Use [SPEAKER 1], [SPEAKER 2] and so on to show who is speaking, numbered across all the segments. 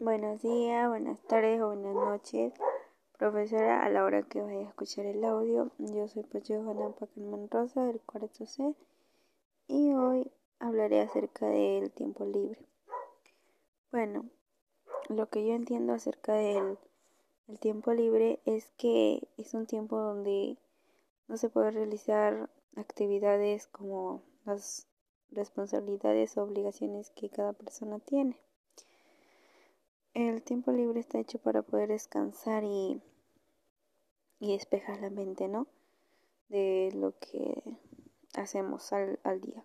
[SPEAKER 1] Buenos días, buenas tardes o buenas noches, profesora, a la hora que vaya a escuchar el audio. Yo soy Pacho Juana Pacalman Rosa del cuarto C y hoy hablaré acerca del tiempo libre. Bueno, lo que yo entiendo acerca del el tiempo libre es que es un tiempo donde no se puede realizar actividades como las responsabilidades o obligaciones que cada persona tiene. El tiempo libre está hecho para poder descansar y, y despejar la mente, ¿no? De lo que hacemos al, al día.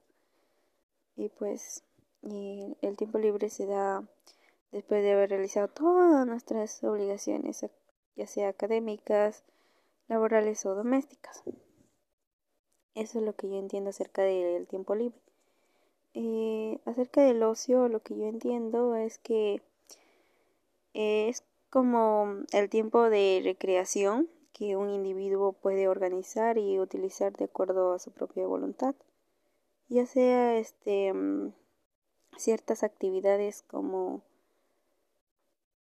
[SPEAKER 1] Y pues el tiempo libre se da después de haber realizado todas nuestras obligaciones, ya sea académicas, laborales o domésticas. Eso es lo que yo entiendo acerca del tiempo libre. Eh, acerca del ocio, lo que yo entiendo es que es como el tiempo de recreación que un individuo puede organizar y utilizar de acuerdo a su propia voluntad, ya sea este mm, ciertas actividades como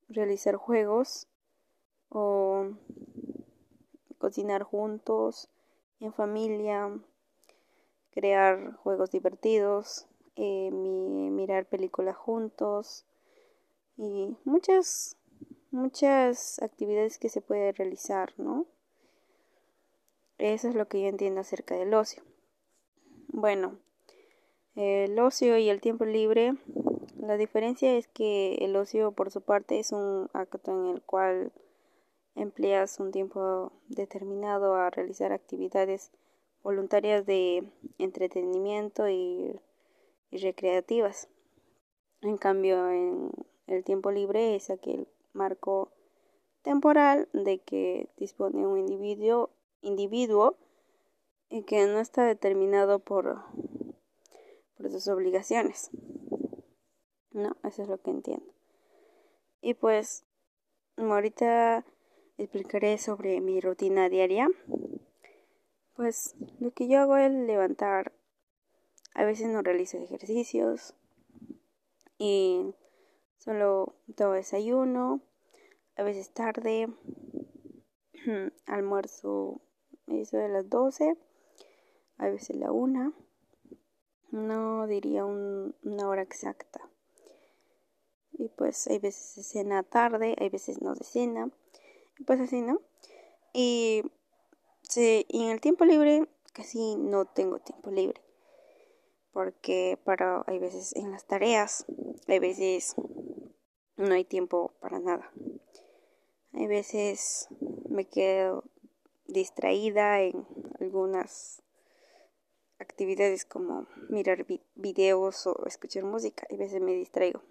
[SPEAKER 1] realizar juegos o cocinar juntos en familia, crear juegos divertidos, eh, mirar películas juntos, y muchas, muchas actividades que se puede realizar, ¿no? Eso es lo que yo entiendo acerca del ocio. Bueno, el ocio y el tiempo libre, la diferencia es que el ocio por su parte es un acto en el cual empleas un tiempo determinado a realizar actividades voluntarias de entretenimiento y, y recreativas. En cambio, en el tiempo libre es aquel marco temporal de que dispone un individuo, individuo y que no está determinado por, por sus obligaciones. No, eso es lo que entiendo. Y pues ahorita explicaré sobre mi rutina diaria. Pues lo que yo hago es levantar. A veces no realizo ejercicios y Solo tomo desayuno, a veces tarde, almuerzo eso de las 12, a veces la una, no diría una hora exacta. Y pues hay veces se cena tarde, hay veces no se cena, y pues así, ¿no? Y, y en el tiempo libre casi no tengo tiempo libre porque para hay veces en las tareas, hay veces no hay tiempo para nada. Hay veces me quedo distraída en algunas actividades como mirar videos o escuchar música. Hay veces me distraigo.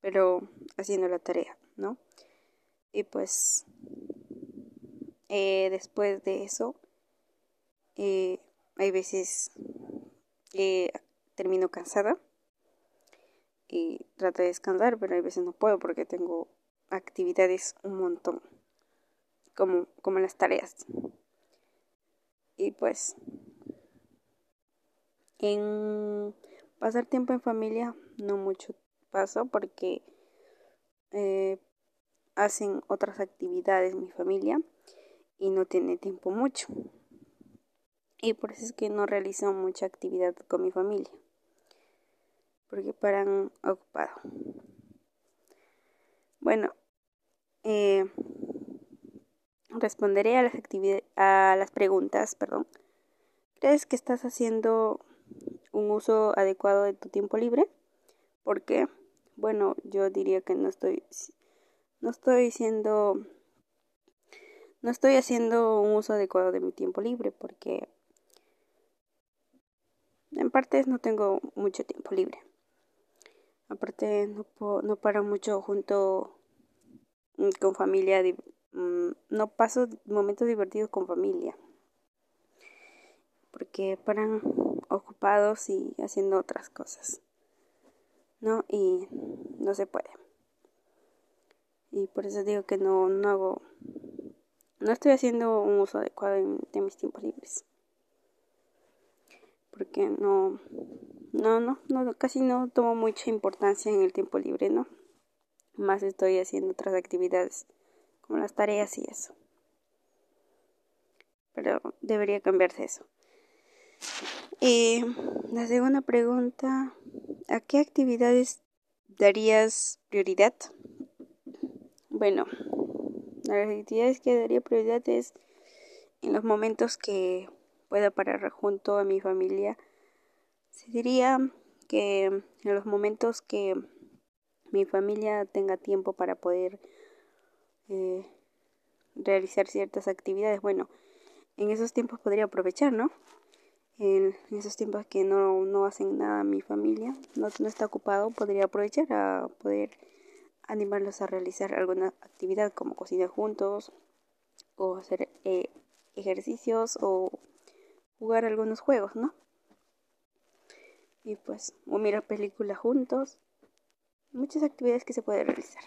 [SPEAKER 1] Pero haciendo la tarea, ¿no? Y pues eh, después de eso, eh, hay veces que termino cansada y trato de descansar, pero hay veces no puedo porque tengo actividades un montón, como, como las tareas. Y pues, en pasar tiempo en familia, no mucho paso porque eh, hacen otras actividades mi familia y no tiene tiempo mucho. Y por eso es que no realizo mucha actividad con mi familia porque paran ocupado. Bueno, eh, responderé a las, a las preguntas, perdón. ¿Crees que estás haciendo un uso adecuado de tu tiempo libre? ¿Por qué? Bueno, yo diría que no estoy no estoy siendo no estoy haciendo un uso adecuado de mi tiempo libre porque en parte no tengo mucho tiempo libre. Aparte, no, no paro mucho junto mm, con familia. Mm, no paso momentos divertidos con familia. Porque paran ocupados y haciendo otras cosas. ¿No? Y no se puede. Y por eso digo que no, no hago. No estoy haciendo un uso adecuado de mis tiempos libres. Porque no no, no, no, casi no tomo mucha importancia en el tiempo libre, ¿no? más estoy haciendo otras actividades, como las tareas y eso. Pero debería cambiarse eso. Y la segunda pregunta, ¿a qué actividades darías prioridad? Bueno, las actividades que daría prioridad es en los momentos que pueda parar junto a mi familia. Se diría que en los momentos que mi familia tenga tiempo para poder eh, realizar ciertas actividades, bueno, en esos tiempos podría aprovechar, ¿no? En esos tiempos que no, no hacen nada mi familia, no, no está ocupado, podría aprovechar a poder animarlos a realizar alguna actividad como cocinar juntos o hacer eh, ejercicios o jugar algunos juegos, ¿no? Y pues, o mirar películas juntos. Muchas actividades que se pueden realizar.